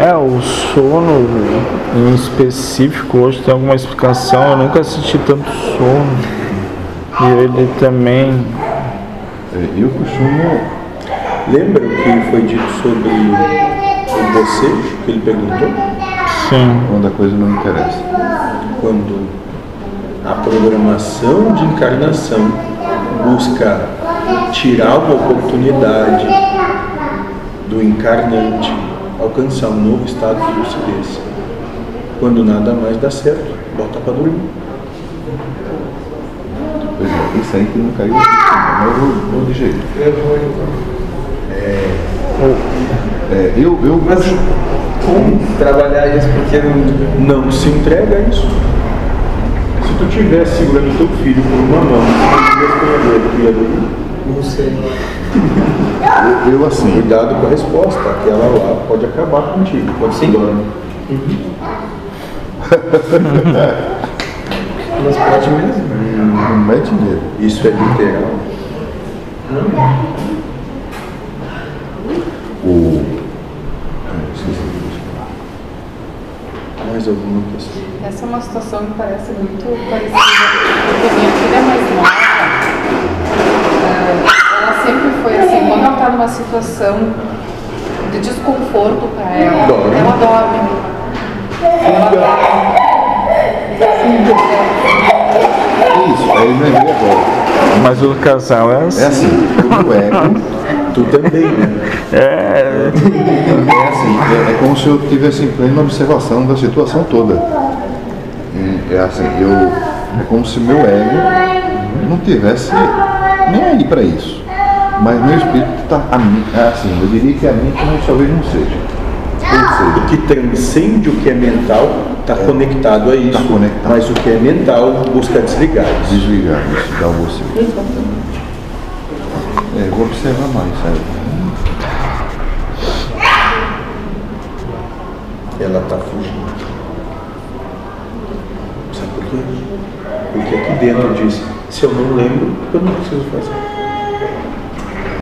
É, o sono em específico hoje tem alguma explicação, eu nunca assisti tanto sono. E ele também. É, Eu costumo. Lembra o que foi dito sobre o bocejo que ele perguntou? Sim. Quando a coisa não interessa. Quando a programação de encarnação busca tirar uma oportunidade do encarnante alcançar um novo estado de lucidez. Quando nada mais dá certo, bota para dormir. Pois é, isso aí que não caiu. Mas eu vou, vou digerir. É, eu, eu Mas como trabalhar isso? Porque não. Não se entrega a isso. Se tu estiver segurando teu filho por uma mão, Não sei. eu, eu assim. cuidado com a resposta. Aquela lá pode acabar contigo. Pode ser dorme. Mas pode mesmo. Não mete medo. Isso é literal. O. Ah, que. Mais alguma questão? Essa é uma situação que parece muito parecida, porque minha filha é mais nova, eh, ela sempre foi assim, quando ela está numa situação de desconforto para ela, Dorme. ela dorme. Ela dorme. Isso, aí não é meio agora. Mas o casal é É assim. assim, o ego Tu também, né? É. é assim, é, é como se eu tivesse em plena observação da situação toda. E, É assim, eu. É como se meu ego não tivesse nem aí para isso. Mas meu espírito está. É assim, eu diria que a mente mas talvez não seja. Ou seja, O que transcende o que é mental está conectado a isso. Tá conectado. Mas o que é mental busca desligar isso. desligar isso, dar você. É, eu vou observar mais, sabe? Ela está fugindo. Sabe por quê? Porque aqui dentro diz, se eu não lembro, eu não preciso fazer.